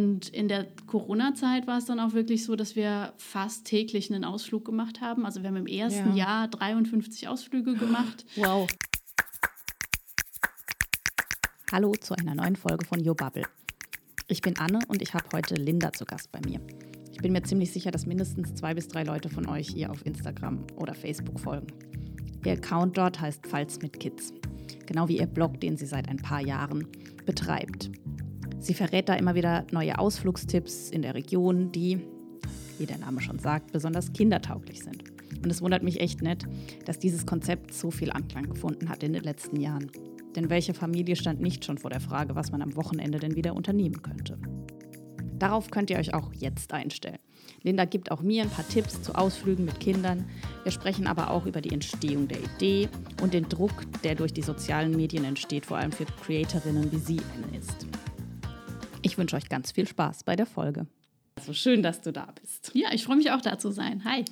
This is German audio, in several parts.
Und in der Corona-Zeit war es dann auch wirklich so, dass wir fast täglich einen Ausflug gemacht haben. Also wir haben im ersten ja. Jahr 53 Ausflüge gemacht. Wow. Hallo zu einer neuen Folge von Yo Bubble. Ich bin Anne und ich habe heute Linda zu Gast bei mir. Ich bin mir ziemlich sicher, dass mindestens zwei bis drei Leute von euch ihr auf Instagram oder Facebook folgen. Ihr Account dort heißt Falls mit Kids, genau wie ihr Blog, den sie seit ein paar Jahren betreibt. Sie verrät da immer wieder neue Ausflugstipps in der Region, die, wie der Name schon sagt, besonders kindertauglich sind. Und es wundert mich echt nicht, dass dieses Konzept so viel Anklang gefunden hat in den letzten Jahren. Denn welche Familie stand nicht schon vor der Frage, was man am Wochenende denn wieder unternehmen könnte? Darauf könnt ihr euch auch jetzt einstellen. Linda gibt auch mir ein paar Tipps zu Ausflügen mit Kindern. Wir sprechen aber auch über die Entstehung der Idee und den Druck, der durch die sozialen Medien entsteht, vor allem für Creatorinnen wie sie ist. Ich wünsche euch ganz viel Spaß bei der Folge. Also schön, dass du da bist. Ja, ich freue mich auch da zu sein. Hi.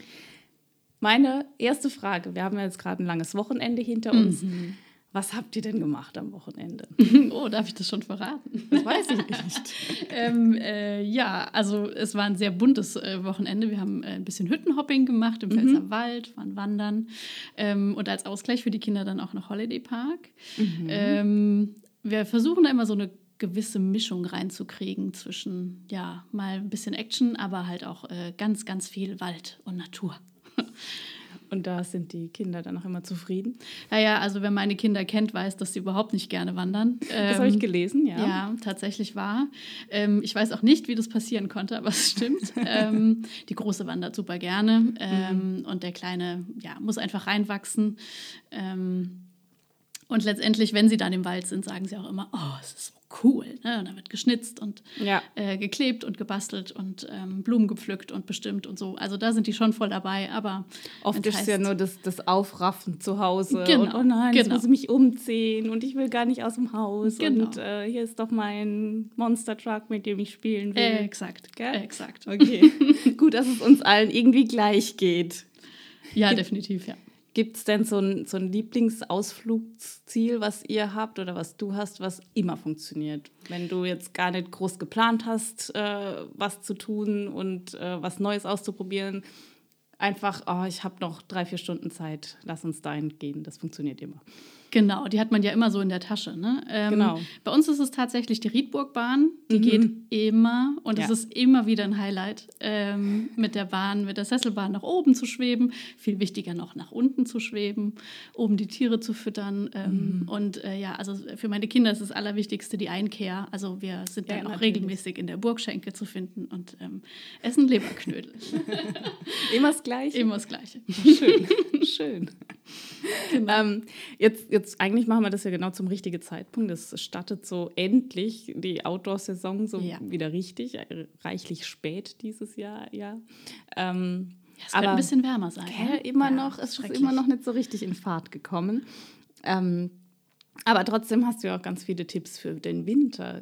Meine erste Frage, wir haben ja jetzt gerade ein langes Wochenende hinter uns. Mhm. Was habt ihr denn gemacht am Wochenende? oh, darf ich das schon verraten? Das weiß ich nicht. ähm, äh, ja, also es war ein sehr buntes äh, Wochenende. Wir haben äh, ein bisschen Hüttenhopping gemacht im mhm. Pfälzer Wald, waren wandern ähm, und als Ausgleich für die Kinder dann auch noch Holiday Park. Mhm. Ähm, wir versuchen da immer so eine gewisse Mischung reinzukriegen zwischen, ja, mal ein bisschen Action, aber halt auch äh, ganz, ganz viel Wald und Natur. Und da sind die Kinder dann auch immer zufrieden. Naja, also wer meine Kinder kennt, weiß, dass sie überhaupt nicht gerne wandern. Das ähm, habe ich gelesen, ja. Ja, tatsächlich wahr. Ähm, ich weiß auch nicht, wie das passieren konnte, aber es stimmt. ähm, die Große wandert super gerne ähm, mhm. und der Kleine ja, muss einfach reinwachsen. Ähm, und letztendlich, wenn sie dann im Wald sind, sagen sie auch immer, oh, es ist so cool. Ne? Und dann wird geschnitzt und ja. äh, geklebt und gebastelt und ähm, Blumen gepflückt und bestimmt und so. Also da sind die schon voll dabei, aber oft ist heißt, ja nur das, das Aufraffen zu Hause. Genau, und, oh nein, genau. jetzt muss ich mich umziehen und ich will gar nicht aus dem Haus. Genau. Und äh, hier ist doch mein Monster Truck, mit dem ich spielen will. Äh, exakt, Gell? exakt. Okay, gut, dass es uns allen irgendwie gleich geht. Ja, Gibt, definitiv, ja. Gibt es denn so ein, so ein Lieblingsausflugsziel, was ihr habt oder was du hast, was immer funktioniert? Wenn du jetzt gar nicht groß geplant hast, äh, was zu tun und äh, was Neues auszuprobieren, einfach, oh, ich habe noch drei, vier Stunden Zeit, lass uns dahin gehen. Das funktioniert immer. Genau, die hat man ja immer so in der Tasche. Ne? Ähm, genau. Bei uns ist es tatsächlich die Riedburgbahn. Die mhm. geht immer und ja. es ist immer wieder ein Highlight, ähm, mit der Bahn, mit der Sesselbahn nach oben zu schweben. Viel wichtiger noch nach unten zu schweben, oben die Tiere zu füttern. Ähm, mhm. Und äh, ja, also für meine Kinder ist das Allerwichtigste die Einkehr. Also wir sind ja, dann auch natürlich. regelmäßig in der Burgschenke zu finden und ähm, essen Leberknödel. immer das Gleiche? Immer das Gleiche. Schön, schön. Genau. Ähm, jetzt, jetzt eigentlich machen wir das ja genau zum richtigen Zeitpunkt. Es startet so endlich die Outdoor-Saison so ja. wieder richtig, äh, reichlich spät dieses Jahr, ja. Ähm, ja es aber, ein bisschen wärmer sein. Ne? Immer ja, noch, es ist immer noch nicht so richtig in Fahrt gekommen. Ähm, aber trotzdem hast du ja auch ganz viele Tipps für den Winter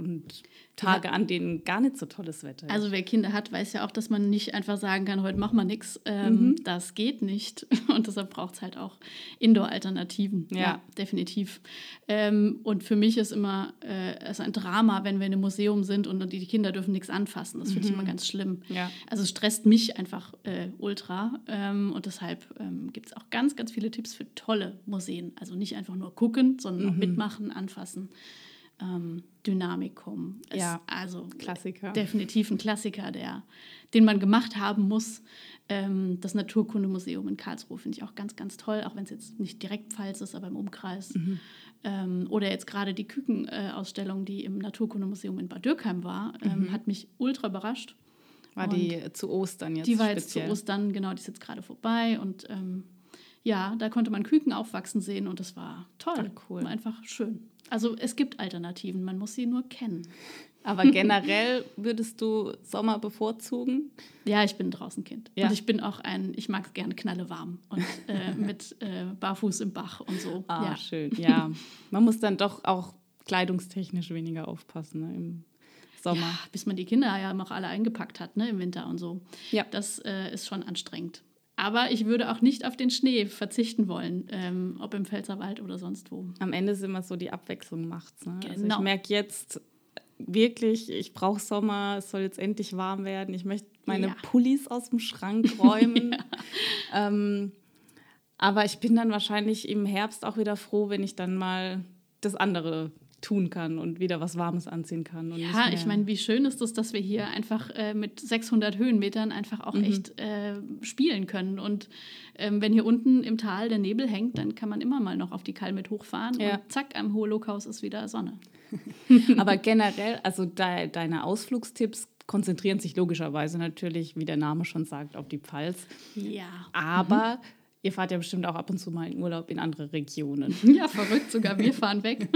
und Tage, an denen gar nicht so tolles Wetter ist. Also wer Kinder hat, weiß ja auch, dass man nicht einfach sagen kann, heute machen wir nichts. Ähm, mhm. Das geht nicht. Und deshalb braucht es halt auch Indoor-Alternativen. Ja. ja. definitiv. Ähm, und für mich ist immer äh, es ein Drama, wenn wir in einem Museum sind und die Kinder dürfen nichts anfassen. Das finde mhm. ich immer ganz schlimm. Ja. Also es stresst mich einfach äh, ultra. Ähm, und deshalb ähm, gibt es auch ganz, ganz viele Tipps für tolle Museen. Also nicht einfach nur gucken, sondern mhm. auch mitmachen, anfassen ähm, Dynamikum. Ist ja, also Klassiker. Definitiv ein Klassiker, der, den man gemacht haben muss. Ähm, das Naturkundemuseum in Karlsruhe finde ich auch ganz, ganz toll, auch wenn es jetzt nicht direkt Pfalz ist, aber im Umkreis. Mhm. Ähm, oder jetzt gerade die Kükenausstellung, die im Naturkundemuseum in Bad Dürkheim war, ähm, mhm. hat mich ultra überrascht. War und die zu Ostern jetzt? Die war jetzt speziell. zu Ostern, genau, die ist jetzt gerade vorbei und ähm, ja, da konnte man Küken aufwachsen sehen und das war toll. Ach, cool. Einfach schön. Also es gibt Alternativen, man muss sie nur kennen. Aber generell würdest du Sommer bevorzugen? Ja, ich bin ein Draußenkind. Ja. Und ich bin auch ein, ich mag es gerne knallewarm und äh, mit äh, Barfuß im Bach und so. Ah, ja. schön. Ja, man muss dann doch auch kleidungstechnisch weniger aufpassen ne, im Sommer. Ja, bis man die Kinder ja noch alle eingepackt hat, ne, im Winter und so. Ja. Das äh, ist schon anstrengend. Aber ich würde auch nicht auf den Schnee verzichten wollen, ähm, ob im Pfälzerwald oder sonst wo. Am Ende ist immer so, die Abwechslung macht's. Ne? Genau. Also ich genau. merke jetzt, wirklich, ich brauche Sommer, es soll jetzt endlich warm werden, ich möchte meine ja. Pullis aus dem Schrank räumen. ja. ähm, aber ich bin dann wahrscheinlich im Herbst auch wieder froh, wenn ich dann mal das andere tun kann und wieder was Warmes anziehen kann. ja, ich meine, wie schön ist es, dass wir hier einfach äh, mit 600 Höhenmetern einfach auch mhm. echt äh, spielen können. Und ähm, wenn hier unten im Tal der Nebel hängt, dann kann man immer mal noch auf die Kalmit hochfahren ja. und zack, am Holocaust ist wieder Sonne. Aber generell, also de deine Ausflugstipps konzentrieren sich logischerweise natürlich, wie der Name schon sagt, auf die Pfalz. Ja. Aber mhm Ihr fahrt ja bestimmt auch ab und zu mal in Urlaub in andere Regionen. Ja, verrückt, sogar wir fahren weg.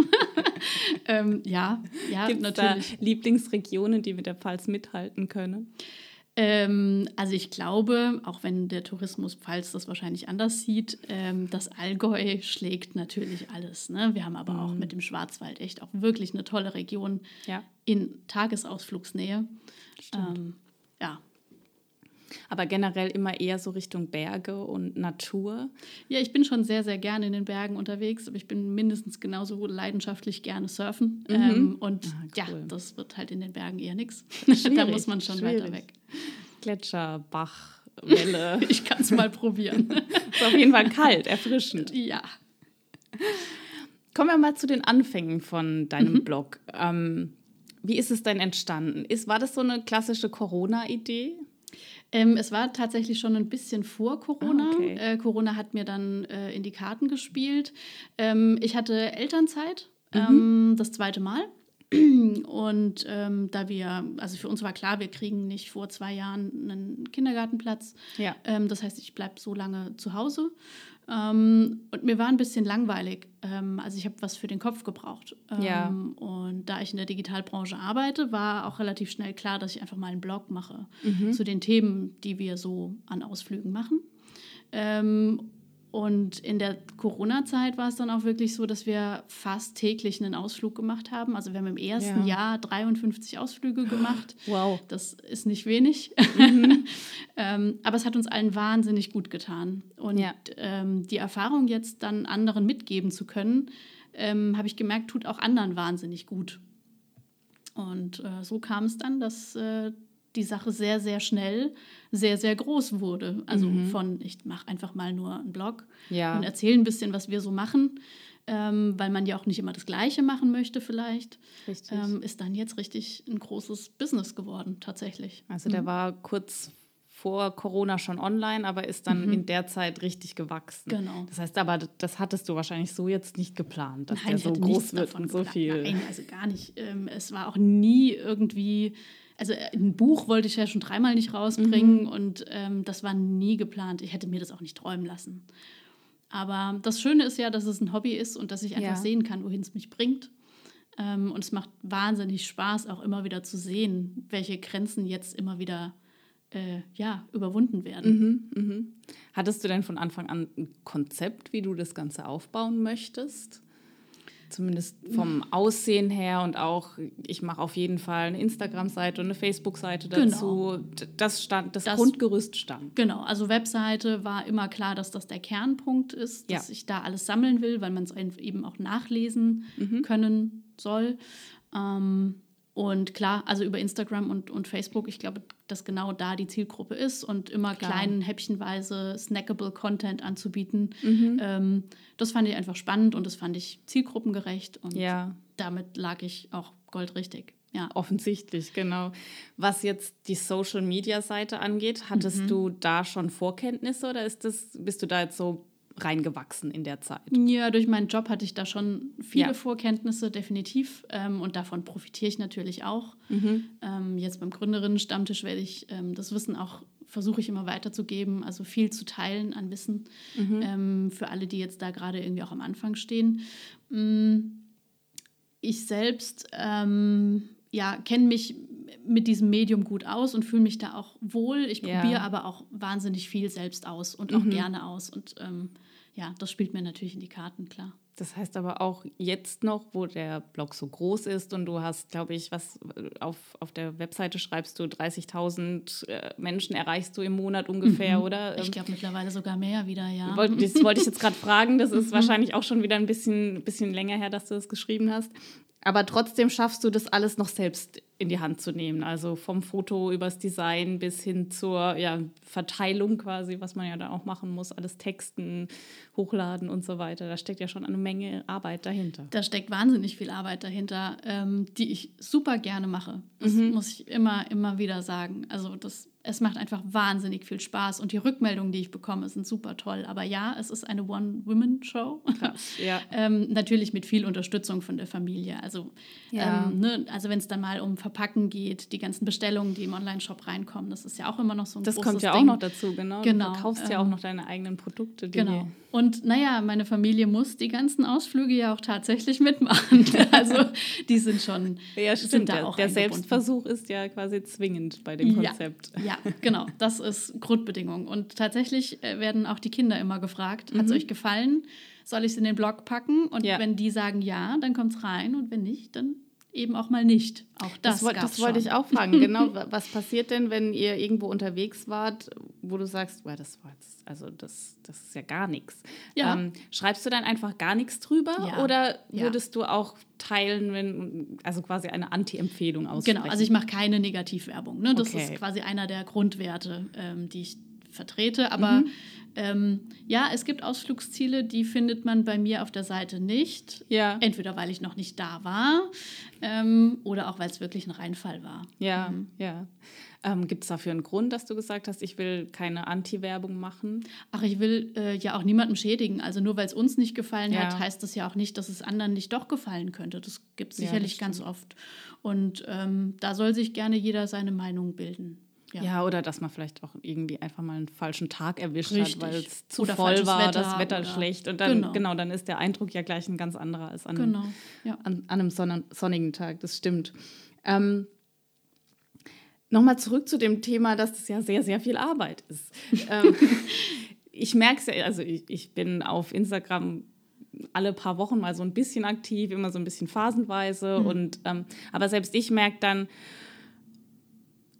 ähm, ja, ja, Gibt's natürlich. Da Lieblingsregionen, die mit der Pfalz mithalten können? Ähm, also ich glaube, auch wenn der Tourismus Pfalz das wahrscheinlich anders sieht, ähm, das Allgäu schlägt natürlich alles. Ne? Wir haben aber mhm. auch mit dem Schwarzwald echt auch wirklich eine tolle Region ja. in Tagesausflugsnähe. Ähm, ja, aber generell immer eher so Richtung Berge und Natur. Ja, ich bin schon sehr, sehr gerne in den Bergen unterwegs, aber ich bin mindestens genauso leidenschaftlich gerne surfen. Mhm. Ähm, und ah, cool. ja, das wird halt in den Bergen eher nichts. Da muss man schon schwierig. weiter weg. Gletscher, Bach, Welle. ich kann es mal probieren. ist auf jeden Fall kalt, erfrischend. Ja. Kommen wir mal zu den Anfängen von deinem mhm. Blog. Ähm, wie ist es denn entstanden? Ist, war das so eine klassische Corona-Idee? Ähm, es war tatsächlich schon ein bisschen vor Corona. Ah, okay. äh, Corona hat mir dann äh, in die Karten gespielt. Ähm, ich hatte Elternzeit, mhm. ähm, das zweite Mal. Und ähm, da wir, also für uns war klar, wir kriegen nicht vor zwei Jahren einen Kindergartenplatz. Ja. Ähm, das heißt, ich bleibe so lange zu Hause. Ähm, und mir war ein bisschen langweilig. Ähm, also ich habe was für den Kopf gebraucht. Ähm, ja. Und da ich in der Digitalbranche arbeite, war auch relativ schnell klar, dass ich einfach mal einen Blog mache mhm. zu den Themen, die wir so an Ausflügen machen. Und in der Corona-Zeit war es dann auch wirklich so, dass wir fast täglich einen Ausflug gemacht haben. Also wir haben im ersten ja. Jahr 53 Ausflüge gemacht. Wow. Das ist nicht wenig. Mhm. ähm, aber es hat uns allen wahnsinnig gut getan. Und ja. ähm, die Erfahrung jetzt dann anderen mitgeben zu können, ähm, habe ich gemerkt, tut auch anderen wahnsinnig gut. Und äh, so kam es dann, dass äh, die Sache sehr, sehr schnell sehr, sehr groß wurde. Also mhm. von, ich mache einfach mal nur einen Blog ja. und erzähle ein bisschen, was wir so machen, ähm, weil man ja auch nicht immer das Gleiche machen möchte vielleicht, ähm, ist dann jetzt richtig ein großes Business geworden, tatsächlich. Also der mhm. war kurz vor Corona schon online, aber ist dann mhm. in der Zeit richtig gewachsen. Genau. Das heißt aber, das hattest du wahrscheinlich so jetzt nicht geplant, dass Nein, der so groß wird und so geplant. viel. Nein, also gar nicht. Ähm, es war auch nie irgendwie also äh, ein Buch wollte ich ja schon dreimal nicht rausbringen mhm. und ähm, das war nie geplant. Ich hätte mir das auch nicht träumen lassen. Aber das Schöne ist ja, dass es ein Hobby ist und dass ich einfach ja. sehen kann, wohin es mich bringt. Ähm, und es macht wahnsinnig Spaß, auch immer wieder zu sehen, welche Grenzen jetzt immer wieder äh, ja, überwunden werden. Mhm, mh. Hattest du denn von Anfang an ein Konzept, wie du das Ganze aufbauen möchtest? Zumindest vom Aussehen her und auch, ich mache auf jeden Fall eine Instagram-Seite und eine Facebook-Seite dazu. Genau. Das, stand, das, das, Grundgerüst stand. Genau, also Webseite war immer klar, dass das der Kernpunkt ist, dass ja. ich da alles sammeln will, weil man es eben auch nachlesen mhm. können soll. Ähm, und klar, also über Instagram und, und Facebook, ich glaube, dass genau da die Zielgruppe ist und immer klar. kleinen, häppchenweise snackable Content anzubieten. Mhm. Ähm, das fand ich einfach spannend und das fand ich zielgruppengerecht und ja. damit lag ich auch goldrichtig. Ja. Offensichtlich, genau. Was jetzt die Social Media Seite angeht, hattest mhm. du da schon Vorkenntnisse oder ist das, bist du da jetzt so reingewachsen in der Zeit. Ja, durch meinen Job hatte ich da schon viele ja. Vorkenntnisse, definitiv. Ähm, und davon profitiere ich natürlich auch. Mhm. Ähm, jetzt beim Gründerinnen-Stammtisch werde ich ähm, das Wissen auch versuche ich immer weiterzugeben, also viel zu teilen an Wissen mhm. Ähm, für alle, die jetzt da gerade irgendwie auch am Anfang stehen. Mm, ich selbst ähm, ja, kenne mich mit diesem Medium gut aus und fühle mich da auch wohl. Ich ja. probiere aber auch wahnsinnig viel selbst aus und auch mhm. gerne aus. Und ähm, ja, das spielt mir natürlich in die Karten, klar. Das heißt aber auch jetzt noch, wo der Blog so groß ist und du hast, glaube ich, was auf, auf der Webseite schreibst du 30.000 äh, Menschen erreichst du im Monat ungefähr, mhm. oder? Ich glaube mittlerweile sogar mehr wieder, ja. Das wollte ich jetzt gerade fragen. Das ist mhm. wahrscheinlich auch schon wieder ein bisschen, bisschen länger her, dass du das geschrieben hast. Aber trotzdem schaffst du das alles noch selbst in die Hand zu nehmen. Also vom Foto übers Design bis hin zur ja, Verteilung quasi, was man ja da auch machen muss, alles texten, hochladen und so weiter. Da steckt ja schon eine Menge Arbeit dahinter. Da steckt wahnsinnig viel Arbeit dahinter, ähm, die ich super gerne mache. Das mhm. muss ich immer, immer wieder sagen. Also das es macht einfach wahnsinnig viel Spaß und die Rückmeldungen, die ich bekomme, sind super toll. Aber ja, es ist eine One-Women-Show. Ja. ähm, natürlich mit viel Unterstützung von der Familie. Also, ja. ähm, ne, also wenn es dann mal um Verpacken geht, die ganzen Bestellungen, die im Online-Shop reinkommen, das ist ja auch immer noch so ein das großes kommt ja Ding. auch noch dazu, genau. genau. Du verkaufst ähm, ja auch ähm, noch deine eigenen Produkte. genau. Und naja, meine Familie muss die ganzen Ausflüge ja auch tatsächlich mitmachen. also die sind schon ja, stimmt. Sind da der, auch der Selbstversuch ist ja quasi zwingend bei dem Konzept. Ja, ja genau. Das ist Grundbedingung. Und tatsächlich äh, werden auch die Kinder immer gefragt, hat es mhm. euch gefallen? Soll ich es in den Blog packen? Und ja. wenn die sagen ja, dann kommt es rein. Und wenn nicht, dann eben auch mal nicht. Auch das, das, das wollte ich auch fragen. Genau, was passiert denn, wenn ihr irgendwo unterwegs wart, wo du sagst, well, das war jetzt, also das, das ist ja gar nichts. Ja. Ähm, schreibst du dann einfach gar nichts drüber ja. oder würdest ja. du auch teilen, wenn, also quasi eine Anti-Empfehlung aussprechen? Genau, also ich mache keine Negativwerbung. Ne? Das okay. ist quasi einer der Grundwerte, ähm, die ich vertrete. Aber mhm. Ähm, ja, es gibt Ausflugsziele, die findet man bei mir auf der Seite nicht. Ja. Entweder weil ich noch nicht da war ähm, oder auch weil es wirklich ein Reinfall war. Ja, mhm. ja. Ähm, Gibt es dafür einen Grund, dass du gesagt hast, ich will keine Anti-Werbung machen? Ach, ich will äh, ja auch niemanden schädigen. Also nur weil es uns nicht gefallen ja. hat, heißt das ja auch nicht, dass es anderen nicht doch gefallen könnte. Das gibt es sicherlich ja, ganz oft. Und ähm, da soll sich gerne jeder seine Meinung bilden. Ja. ja. oder dass man vielleicht auch irgendwie einfach mal einen falschen Tag erwischt Richtig. hat, weil es zu oder voll war, Wetter, das Wetter schlecht. Und dann, genau. genau. dann ist der Eindruck ja gleich ein ganz anderer als an, genau. ja. an, an, einem sonnigen Tag. Das stimmt. Ähm, Nochmal zurück zu dem Thema, dass das ja sehr, sehr viel Arbeit ist. ähm, ich merke es ja, also ich, ich bin auf Instagram alle paar Wochen mal so ein bisschen aktiv, immer so ein bisschen phasenweise. Mhm. Und, ähm, aber selbst ich merke dann,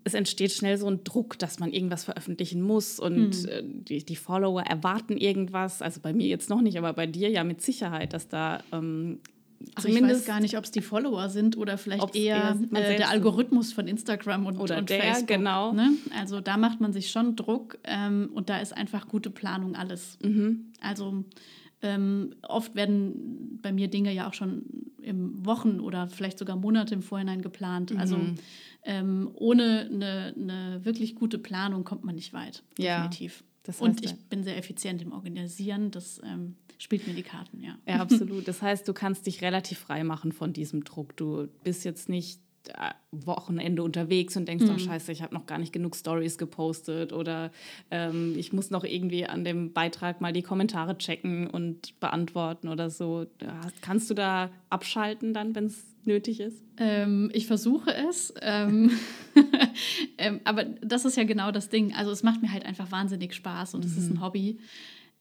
es entsteht schnell so ein Druck, dass man irgendwas veröffentlichen muss und hm. Äh, die, die, Follower erwarten irgendwas. Also bei mir jetzt noch nicht, aber bei dir ja mit Sicherheit, dass da ähm, Ach, Zumindest ich weiß gar nicht, ob es die Follower sind oder vielleicht eher, äh, der Algorithmus von Instagram und, oder und der, Facebook. Genau. Ne? Also da macht man sich schon Druck ähm, und da ist einfach gute Planung alles. Mhm. Also ähm, oft werden bei mir Dinge ja auch schon im Wochen oder vielleicht sogar Monate im Vorhinein geplant. Mhm. Ähm, ohne eine, eine, wirklich gute Planung kommt man nicht weit. Definitiv. Ja, das heißt, Und ich bin sehr effizient im Organisieren. Das ähm, spielt mir die Karten, ja. Ja, absolut. Das heißt, du kannst dich relativ frei machen von diesem Druck. Du bist jetzt nicht Wochenende unterwegs und denkst, mhm. oh Scheiße, ich habe noch gar nicht genug Stories gepostet oder ähm, ich muss noch irgendwie an dem Beitrag mal die Kommentare checken und beantworten oder so. Kannst du da abschalten dann, wenn es nötig ist? Ähm, ich versuche es. Ähm, ähm, aber das ist ja genau das Ding. Also es macht mir halt einfach wahnsinnig Spaß und es mhm. ist ein Hobby.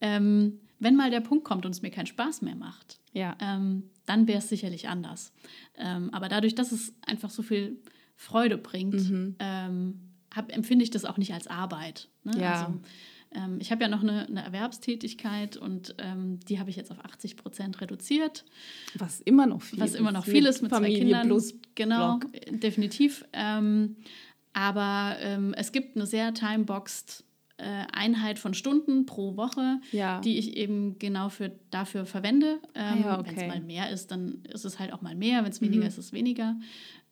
Ähm, wenn mal der Punkt kommt und es mir keinen Spaß mehr macht, ja. Ähm, dann wäre es sicherlich anders. Ähm, aber dadurch, dass es einfach so viel Freude bringt, mhm. hab, empfinde ich das auch nicht als Arbeit. Ne? Ja. Also, ähm, ich habe ja noch eine, eine Erwerbstätigkeit und ähm, die habe ich jetzt auf 80 Prozent reduziert. Was immer noch viel Was immer noch viel ist mit Familie zwei Kindern. Plus genau, Blog. definitiv. Ähm, aber ähm, es gibt eine sehr timeboxed Einheit von Stunden pro Woche, ja. die ich eben genau für, dafür verwende. Ähm, ja, okay. Wenn es mal mehr ist, dann ist es halt auch mal mehr. Wenn es weniger mhm. ist, ist es weniger.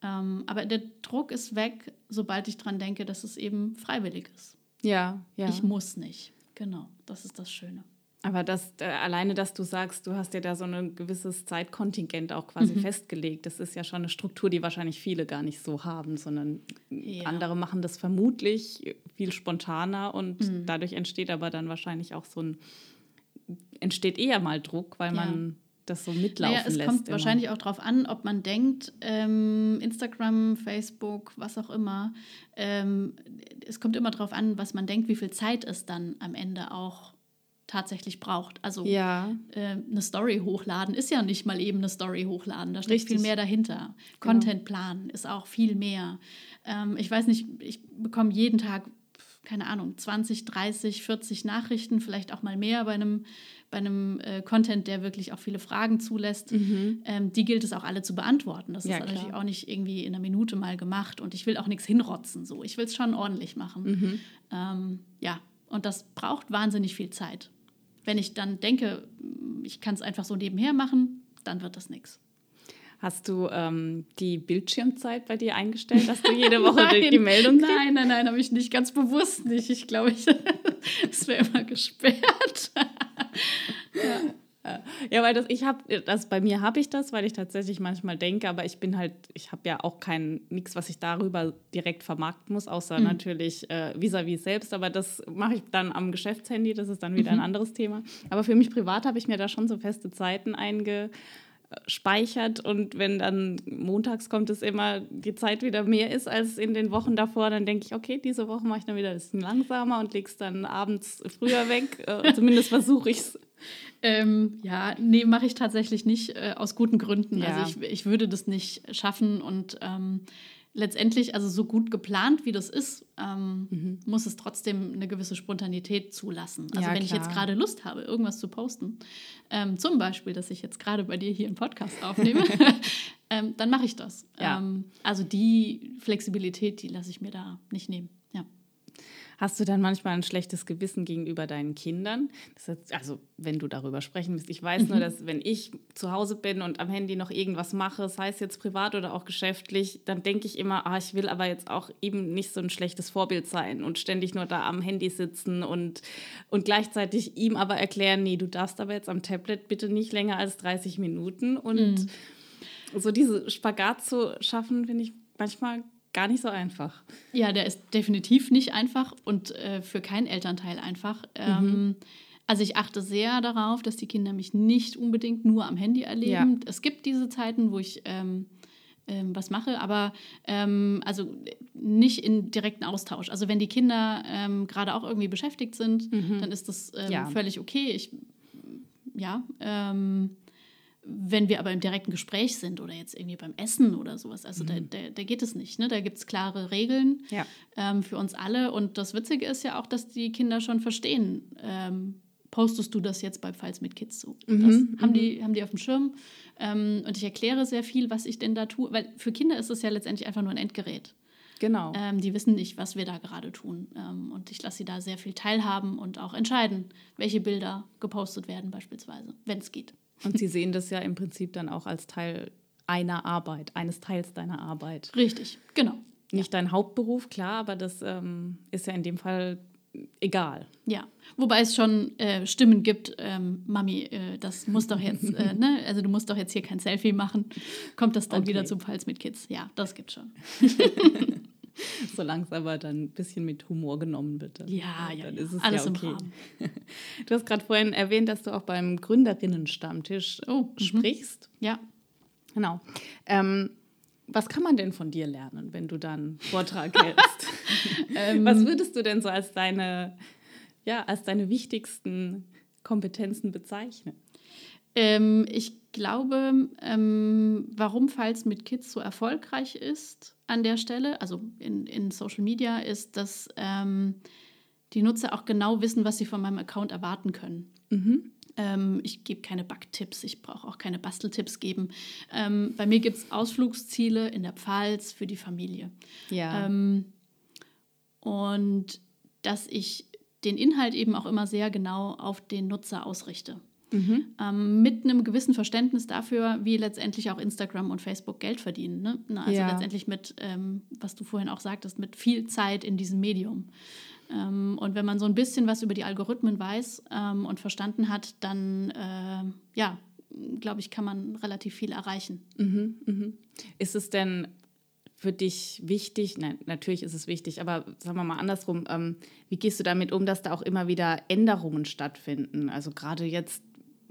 Ähm, aber der Druck ist weg, sobald ich daran denke, dass es eben freiwillig ist. Ja, ja. Ich muss nicht. Genau, das ist das Schöne. Aber das, äh, alleine, dass du sagst, du hast ja da so ein gewisses Zeitkontingent auch quasi mhm. festgelegt, das ist ja schon eine Struktur, die wahrscheinlich viele gar nicht so haben, sondern ja. andere machen das vermutlich viel spontaner und mhm. dadurch entsteht aber dann wahrscheinlich auch so ein, entsteht eher mal Druck, weil ja. man das so mitlaufen naja, es lässt. Es kommt immer. wahrscheinlich auch darauf an, ob man denkt, ähm, Instagram, Facebook, was auch immer, ähm, es kommt immer darauf an, was man denkt, wie viel Zeit es dann am Ende auch tatsächlich braucht. Also ja. äh, eine Story hochladen ist ja nicht mal eben eine Story hochladen. Da steckt Richtig. viel mehr dahinter. Genau. Content planen ist auch viel mehr. Ähm, ich weiß nicht, ich bekomme jeden Tag, keine Ahnung, 20, 30, 40 Nachrichten, vielleicht auch mal mehr bei einem, bei einem äh, Content, der wirklich auch viele Fragen zulässt. Mhm. Ähm, die gilt es auch alle zu beantworten. Das ja, ist natürlich auch nicht irgendwie in einer Minute mal gemacht. Und ich will auch nichts hinrotzen. So. Ich will es schon ordentlich machen. Mhm. Ähm, ja, und das braucht wahnsinnig viel Zeit. Wenn ich dann denke, ich kann es einfach so nebenher machen, dann wird das nichts. Hast du ähm, die Bildschirmzeit bei dir eingestellt, dass du jede Woche nein, die Meldung kriegst? Nein, nein, nein, habe ich nicht. Ganz bewusst nicht. Ich glaube, ich, es wäre immer gesperrt. ja. Ja, weil das, ich habe, das bei mir habe ich das, weil ich tatsächlich manchmal denke, aber ich bin halt, ich habe ja auch kein, nichts, was ich darüber direkt vermarkten muss, außer mhm. natürlich äh, vis-à-vis -vis selbst, aber das mache ich dann am Geschäftshandy, das ist dann wieder mhm. ein anderes Thema. Aber für mich privat habe ich mir da schon so feste Zeiten einge speichert und wenn dann montags kommt es immer die Zeit wieder mehr ist als in den Wochen davor, dann denke ich, okay, diese Woche mache ich dann wieder ein bisschen langsamer und lege es dann abends früher weg. Äh, zumindest versuche ich es. Ähm, ja, nee, mache ich tatsächlich nicht äh, aus guten Gründen. Ja. Also ich, ich würde das nicht schaffen und ähm, letztendlich, also so gut geplant wie das ist, ähm, mhm. muss es trotzdem eine gewisse Spontanität zulassen. Also ja, wenn klar. ich jetzt gerade Lust habe, irgendwas zu posten, ähm, zum Beispiel, dass ich jetzt gerade bei dir hier einen Podcast aufnehme, ähm, dann mache ich das. Ja. Ähm, also die Flexibilität, die lasse ich mir da nicht nehmen. Hast du dann manchmal ein schlechtes Gewissen gegenüber deinen Kindern? Heißt, also, wenn du darüber sprechen willst. Ich weiß mhm. nur, dass wenn ich zu Hause bin und am Handy noch irgendwas mache, sei es jetzt privat oder auch geschäftlich, dann denke ich immer, ah, ich will aber jetzt auch eben nicht so ein schlechtes Vorbild sein und ständig nur da am Handy sitzen und, und gleichzeitig ihm aber erklären, nee, du darfst aber jetzt am Tablet bitte nicht länger als 30 Minuten. Und mhm. so diese Spagat zu schaffen, finde ich manchmal gar nicht so einfach. Ja, der ist definitiv nicht einfach und äh, für keinen Elternteil einfach. Ähm, mhm. Also ich achte sehr darauf, dass die Kinder mich nicht unbedingt nur am Handy erleben. Ja. Es gibt diese Zeiten, wo ich ähm, ähm, was mache, aber ähm, also nicht in direkten Austausch. Also wenn die Kinder ähm, gerade auch irgendwie beschäftigt sind, mhm. dann ist das ähm, ja. völlig okay. Ich ja, ähm, wenn wir aber im direkten Gespräch sind oder jetzt irgendwie beim Essen oder sowas, also mhm. da, da, da, geht es nicht. Ne? Da gibt es klare Regeln ja. ähm, für uns alle. Und das Witzige ist ja auch, dass die Kinder schon verstehen, ähm, postest du das jetzt bei Pfalz mit Kids so? Mhm. Das haben, die, mhm. haben die auf dem Schirm. Ähm, und ich erkläre sehr viel, was ich denn da tue, weil für Kinder ist es ja letztendlich einfach nur ein Endgerät. Genau. Ähm, die wissen nicht, was wir da gerade tun. Ähm, und ich lasse sie da sehr viel teilhaben und auch entscheiden, welche Bilder gepostet werden, beispielsweise, wenn es geht. Und sie sehen das ja im Prinzip dann auch als Teil einer Arbeit, eines Teils deiner Arbeit. Richtig, genau. Nicht ja. dein Hauptberuf, klar, aber das ähm, ist ja in dem Fall egal. Ja, wobei es schon äh, Stimmen gibt, ähm, Mami, äh, das muss doch jetzt, äh, ne? also du musst doch jetzt hier kein Selfie machen. Kommt das dann okay. wieder zum Pfalz mit Kids? Ja, das gibt schon. Solange es aber dann ein bisschen mit Humor genommen wird. Dann, ja, ja, dann ist es alles ja okay. Du hast gerade vorhin erwähnt, dass du auch beim Gründerinnen-Stammtisch oh, mhm. sprichst. Ja. Genau. Ähm, was kann man denn von dir lernen, wenn du dann Vortrag hältst? ähm, was würdest du denn so als deine, ja, als deine wichtigsten Kompetenzen bezeichnen? Ähm, ich glaube, ähm, warum Falls mit Kids so erfolgreich ist an der Stelle, also in, in Social Media, ist, dass ähm, die Nutzer auch genau wissen, was sie von meinem Account erwarten können. Mhm. Ähm, ich gebe keine Backtipps, ich brauche auch keine Basteltipps geben. Ähm, bei mir gibt es Ausflugsziele in der Pfalz für die Familie. Ja. Ähm, und dass ich den Inhalt eben auch immer sehr genau auf den Nutzer ausrichte. Mhm. Ähm, mit einem gewissen Verständnis dafür, wie letztendlich auch Instagram und Facebook Geld verdienen. Ne? also ja. letztendlich mit, ähm, was du vorhin auch sagtest, mit viel Zeit in diesem Medium. Ähm, und wenn man so ein bisschen was über die Algorithmen weiß ähm, und verstanden hat, dann äh, ja, glaube ich, kann man relativ viel erreichen. Mhm, mhm. Ist es denn für dich wichtig? Nein, natürlich ist es wichtig, aber sagen wir mal andersrum, ähm, wie gehst du damit um, dass da auch immer wieder Änderungen stattfinden? Also gerade jetzt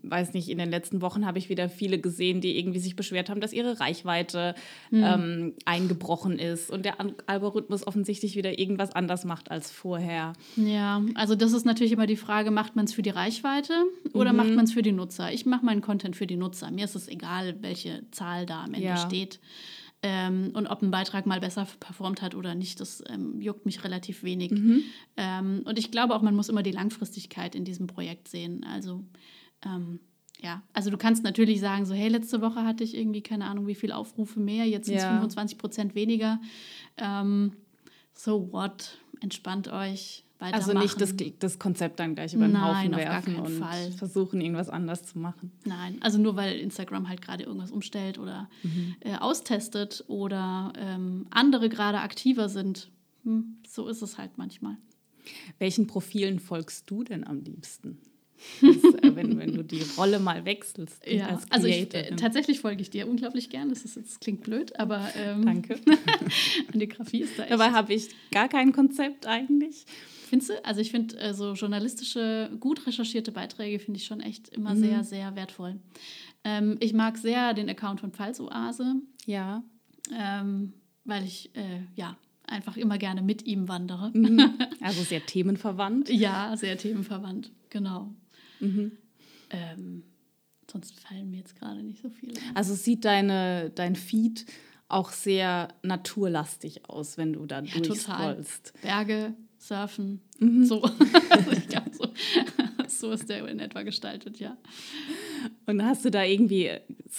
weiß nicht, in den letzten Wochen habe ich wieder viele gesehen, die irgendwie sich beschwert haben, dass ihre Reichweite mhm. ähm, eingebrochen ist und der Algorithmus offensichtlich wieder irgendwas anders macht als vorher. Ja, also das ist natürlich immer die Frage, macht man es für die Reichweite oder mhm. macht man es für die Nutzer? Ich mache meinen Content für die Nutzer. Mir ist es egal, welche Zahl da am Ende ja. steht. Ähm, und ob ein Beitrag mal besser performt hat oder nicht, das ähm, juckt mich relativ wenig. Mhm. Ähm, und ich glaube auch, man muss immer die Langfristigkeit in diesem Projekt sehen. Also ähm, ja, also du kannst natürlich sagen, so, hey, letzte Woche hatte ich irgendwie keine Ahnung, wie viele Aufrufe mehr, jetzt sind es ja. 25 Prozent weniger. Ähm, so what? Entspannt euch. Also nicht das, das Konzept dann gleich über den Nein, Haufen werfen und Fall. versuchen, irgendwas anders zu machen. Nein, also nur weil Instagram halt gerade irgendwas umstellt oder mhm. äh, austestet oder ähm, andere gerade aktiver sind. Hm, so ist es halt manchmal. Welchen Profilen folgst du denn am liebsten? Das, äh, wenn, wenn du die Rolle mal wechselst. Ja, also ich, äh, tatsächlich folge ich dir unglaublich gern. Das, ist, das klingt blöd, aber ähm, danke. die Grafie ist da echt. Dabei habe ich gar kein Konzept eigentlich. Findest du? Also ich finde äh, so journalistische, gut recherchierte Beiträge finde ich schon echt immer mhm. sehr, sehr wertvoll. Ähm, ich mag sehr den Account von Pfalzoase. Ja. Ähm, weil ich, äh, ja, einfach immer gerne mit ihm wandere. Mhm. Also sehr themenverwandt. ja, sehr themenverwandt, genau. Mhm. Ähm, sonst fallen mir jetzt gerade nicht so viele. Also sieht deine, dein Feed auch sehr naturlastig aus, wenn du da ja, durchscrollst. Berge, Surfen, mhm. so. also ich glaube, so, so ist der in etwa gestaltet, ja. Und hast du da irgendwie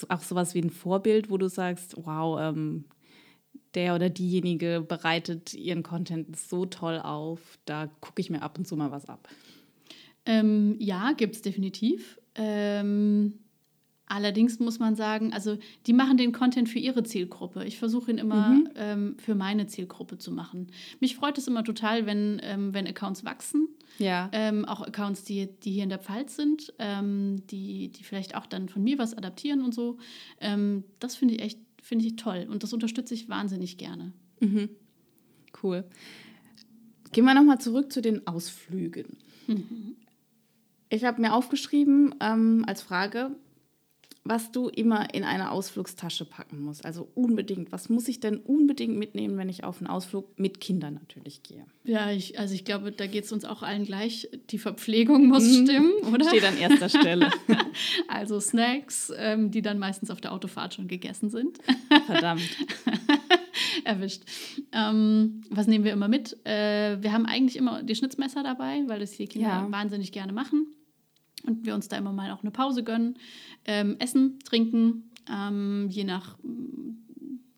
auch sowas wie ein Vorbild, wo du sagst, wow, ähm, der oder diejenige bereitet ihren Content so toll auf, da gucke ich mir ab und zu mal was ab? Ähm, ja, gibt es definitiv. Ähm, allerdings muss man sagen, also die machen den Content für ihre Zielgruppe. Ich versuche ihn immer mhm. ähm, für meine Zielgruppe zu machen. Mich freut es immer total, wenn, ähm, wenn Accounts wachsen. Ja. Ähm, auch Accounts, die, die hier in der Pfalz sind, ähm, die, die vielleicht auch dann von mir was adaptieren und so. das finde ich echt finde ich toll und das unterstütze ich wahnsinnig gerne. Mhm. Cool. Gehen wir nochmal zurück zu den Ausflügen. Mhm. Ich habe mir aufgeschrieben ähm, als Frage, was du immer in eine Ausflugstasche packen musst. Also unbedingt. Was muss ich denn unbedingt mitnehmen, wenn ich auf einen Ausflug mit Kindern natürlich gehe? Ja, ich, also ich glaube, da geht es uns auch allen gleich. Die Verpflegung muss mhm. stimmen, oder? Steht an erster Stelle. also Snacks, ähm, die dann meistens auf der Autofahrt schon gegessen sind. Verdammt. Erwischt. Ähm, was nehmen wir immer mit? Äh, wir haben eigentlich immer die Schnitzmesser dabei, weil das die Kinder ja. wahnsinnig gerne machen und wir uns da immer mal auch eine Pause gönnen. Ähm, essen, trinken, ähm, je, nach,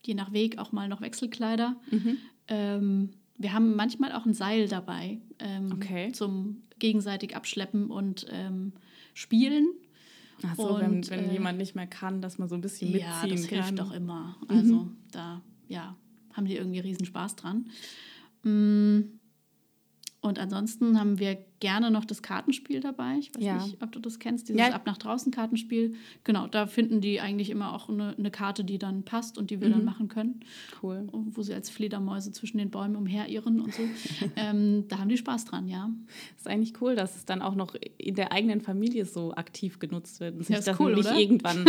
je nach Weg auch mal noch Wechselkleider. Mhm. Ähm, wir haben manchmal auch ein Seil dabei ähm, okay. zum gegenseitig abschleppen und ähm, spielen. Ach so, und, wenn, wenn äh, jemand nicht mehr kann, dass man so ein bisschen mitziehen kann. Ja, das kann. hilft doch immer. Also mhm. da ja, haben die irgendwie riesen Spaß dran. Mm. Und ansonsten haben wir gerne noch das Kartenspiel dabei. Ich weiß ja. nicht, ob du das kennst, dieses ja. Ab nach draußen Kartenspiel. Genau, da finden die eigentlich immer auch eine, eine Karte, die dann passt und die wir mhm. dann machen können. Cool. Wo sie als Fledermäuse zwischen den Bäumen umherirren und so. ähm, da haben die Spaß dran, ja. Das ist eigentlich cool, dass es dann auch noch in der eigenen Familie so aktiv genutzt wird. Und sich ja, das cool, nicht oder? irgendwann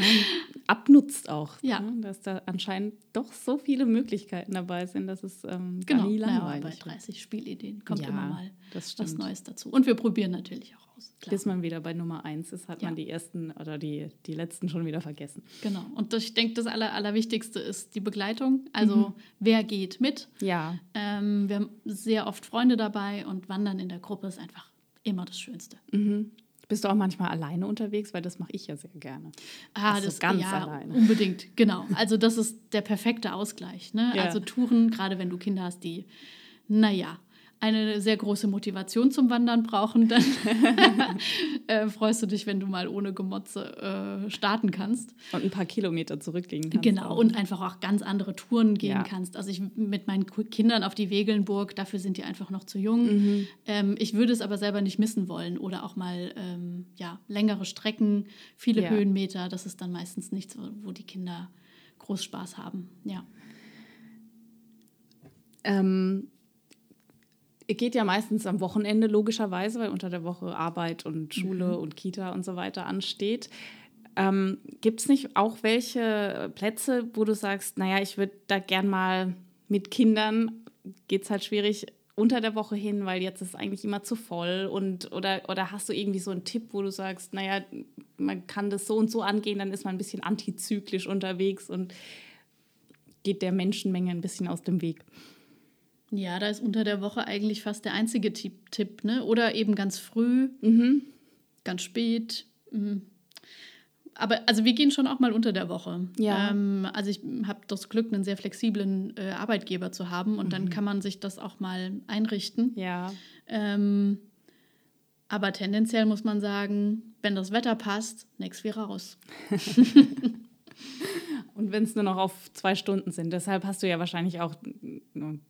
abnutzt auch. Ja. Ne? Dass da anscheinend doch so viele Möglichkeiten dabei sind, dass es ähm, genau. nie langweilig naja, bei 30 Spielideen kommt ja, immer mal was Neues dazu. Und wir probieren natürlich auch aus. Klar. Bis man wieder bei Nummer 1 ist, hat ja. man die ersten oder die, die letzten schon wieder vergessen. Genau. Und ich denke, das Aller, Allerwichtigste ist die Begleitung. Also mhm. wer geht mit? Ja. Ähm, wir haben sehr oft Freunde dabei und Wandern in der Gruppe ist einfach immer das Schönste. Mhm. Bist du auch manchmal alleine unterwegs? Weil das mache ich ja sehr gerne. Ah, das, das ganz ja, alleine. Unbedingt, genau. Also das ist der perfekte Ausgleich. Ne? Ja. Also Touren, gerade wenn du Kinder hast, die, naja, eine sehr große Motivation zum Wandern brauchen, dann äh, freust du dich, wenn du mal ohne Gemotze äh, starten kannst. Und ein paar Kilometer zurücklegen kannst. Genau, auch. und einfach auch ganz andere Touren gehen ja. kannst. Also ich mit meinen Kindern auf die Wegelnburg, dafür sind die einfach noch zu jung. Mhm. Ähm, ich würde es aber selber nicht missen wollen. Oder auch mal ähm, ja, längere Strecken, viele ja. Höhenmeter. Das ist dann meistens nichts, wo die Kinder groß Spaß haben. Ja. Ähm, geht ja meistens am Wochenende logischerweise, weil unter der Woche Arbeit und Schule mhm. und Kita und so weiter ansteht. Ähm, Gibt es nicht auch welche Plätze, wo du sagst, naja, ich würde da gern mal mit Kindern, geht es halt schwierig, unter der Woche hin, weil jetzt ist es eigentlich immer zu voll und oder, oder hast du irgendwie so einen Tipp, wo du sagst, naja, man kann das so und so angehen, dann ist man ein bisschen antizyklisch unterwegs und geht der Menschenmenge ein bisschen aus dem Weg. Ja, da ist unter der Woche eigentlich fast der einzige Tipp, Tipp ne? Oder eben ganz früh, mhm. ganz spät. Mhm aber also wir gehen schon auch mal unter der Woche. Ja. Ähm, also ich habe das Glück, einen sehr flexiblen äh, Arbeitgeber zu haben und mhm. dann kann man sich das auch mal einrichten. Ja. Ähm, aber tendenziell muss man sagen, wenn das Wetter passt, nichts wie raus. und wenn es nur noch auf zwei Stunden sind. Deshalb hast du ja wahrscheinlich auch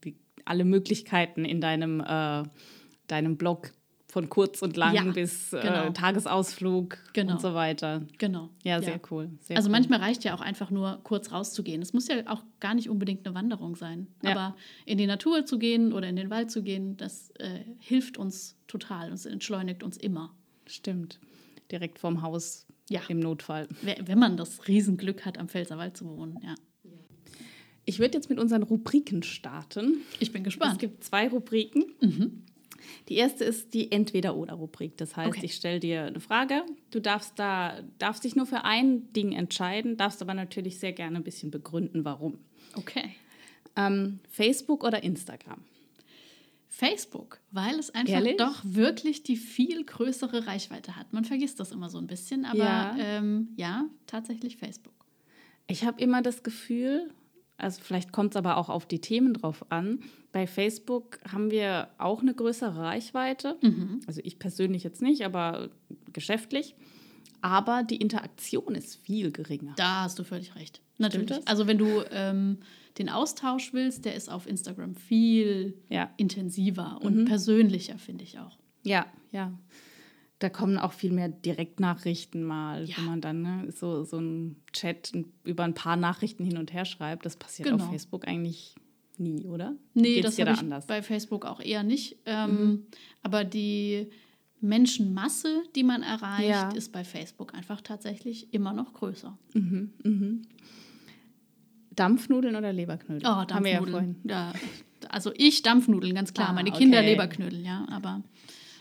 die, alle Möglichkeiten in deinem, äh, deinem Blog von kurz und lang ja, bis äh, genau. äh, Tagesausflug genau. und so weiter. Genau. Ja, sehr ja. cool. Sehr also cool. manchmal reicht ja auch einfach nur kurz rauszugehen. Es muss ja auch gar nicht unbedingt eine Wanderung sein. Ja. Aber in die Natur zu gehen oder in den Wald zu gehen, das äh, hilft uns total und es entschleunigt uns immer. Stimmt. Direkt vorm Haus ja. im Notfall. Wenn man das Riesenglück hat, am Pfälzerwald zu wohnen, ja. Ich würde jetzt mit unseren Rubriken starten. Ich bin gespannt. Es gibt zwei Rubriken. Mhm. Die erste ist die Entweder-Oder-Rubrik. Das heißt, okay. ich stelle dir eine Frage. Du darfst da darfst dich nur für ein Ding entscheiden, darfst aber natürlich sehr gerne ein bisschen begründen, warum. Okay. Ähm, Facebook oder Instagram? Facebook, weil es einfach Ehrlich? doch wirklich die viel größere Reichweite hat. Man vergisst das immer so ein bisschen, aber ja, ähm, ja tatsächlich Facebook. Ich habe immer das Gefühl, also vielleicht kommt es aber auch auf die Themen drauf an. Bei Facebook haben wir auch eine größere Reichweite. Mhm. Also ich persönlich jetzt nicht, aber geschäftlich. Aber die Interaktion ist viel geringer. Da hast du völlig recht. Natürlich. Also wenn du ähm, den Austausch willst, der ist auf Instagram viel ja. intensiver und mhm. persönlicher, finde ich auch. Ja, ja da kommen auch viel mehr Direktnachrichten mal, ja. wo man dann ne, so, so einen Chat über ein paar Nachrichten hin und her schreibt. Das passiert genau. auf Facebook eigentlich nie, oder? Nee, Geht's das habe da ich anders? bei Facebook auch eher nicht. Ähm, mhm. Aber die Menschenmasse, die man erreicht, ja. ist bei Facebook einfach tatsächlich immer noch größer. Mhm, mhm. Dampfnudeln oder Leberknödel? Oh, Dampfnudeln. Haben wir ja vorhin. Ja, also ich Dampfnudeln, ganz klar. Ah, Meine Kinder okay. Leberknödel, ja, aber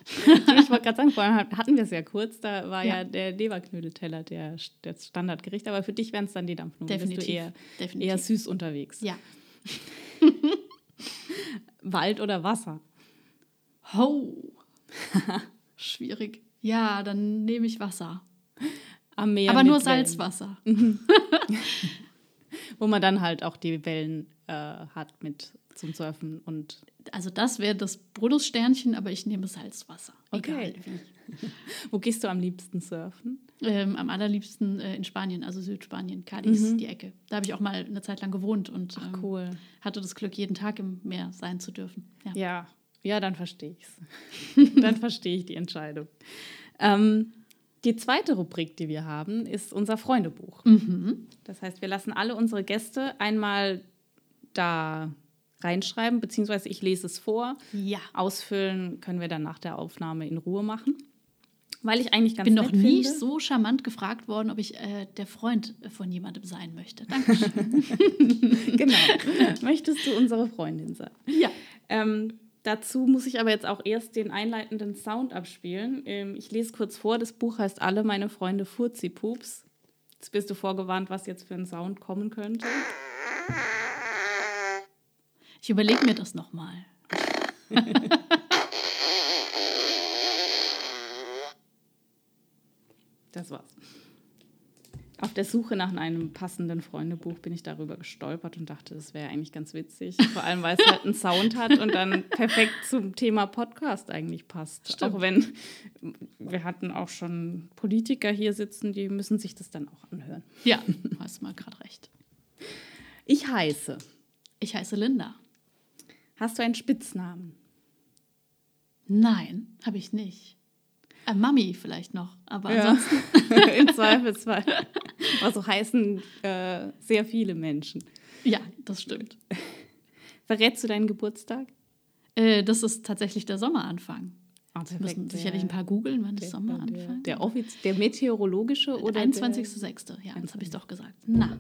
ich wollte gerade sagen, vorhin hatten wir es ja kurz, da war ja, ja der Leberknödelteller der, das Standardgericht, aber für dich wären es dann die Dampfnudeln. Definitiv. Bist du eher, Definitiv. eher süß unterwegs. Ja. Wald oder Wasser? Ho. Schwierig. Ja, dann nehme ich Wasser. Am Meer aber nur Salzwasser. Mhm. Wo man dann halt auch die Wellen äh, hat mit zum Surfen und also das wäre das Bonussternchen, aber ich nehme Salzwasser. Okay. Egal Wo gehst du am liebsten surfen? Ähm, am allerliebsten äh, in Spanien, also Südspanien, Cadiz, mhm. die Ecke. Da habe ich auch mal eine Zeit lang gewohnt und Ach, ähm, cool. hatte das Glück, jeden Tag im Meer sein zu dürfen. Ja, ja, ja dann verstehe ich es. dann verstehe ich die Entscheidung. Ähm, die zweite Rubrik, die wir haben, ist unser Freundebuch. Mhm. Das heißt, wir lassen alle unsere Gäste einmal da reinschreiben, beziehungsweise ich lese es vor. Ja. Ausfüllen können wir dann nach der Aufnahme in Ruhe machen. Weil ich eigentlich ganz bin noch nie finde. so charmant gefragt worden, ob ich äh, der Freund von jemandem sein möchte. Dankeschön. genau. Möchtest du unsere Freundin sein? Ja. Ähm, dazu muss ich aber jetzt auch erst den einleitenden Sound abspielen. Ähm, ich lese kurz vor. Das Buch heißt Alle meine Freunde Furzi-Pups. Jetzt bist du vorgewarnt, was jetzt für ein Sound kommen könnte. Ich überlege mir das nochmal. das war's. Auf der Suche nach einem passenden Freundebuch bin ich darüber gestolpert und dachte, das wäre eigentlich ganz witzig. Vor allem, weil es halt einen Sound hat und dann perfekt zum Thema Podcast eigentlich passt. Stimmt. Auch wenn wir hatten auch schon Politiker hier sitzen, die müssen sich das dann auch anhören. Ja, hast mal gerade recht. Ich heiße. Ich heiße Linda. Hast du einen Spitznamen? Nein, habe ich nicht. Äh, Mami vielleicht noch, aber ja. ansonsten. Im Zweifelsfall. Aber so heißen äh, sehr viele Menschen. Ja, das stimmt. Verrätst du deinen Geburtstag? Äh, das ist tatsächlich der Sommeranfang. Oh, Sie müssen sicherlich ein paar googeln, wann das Sommeranfang Der, der, der meteorologische oder 21.06. Ja, das habe ich doch gesagt. Na.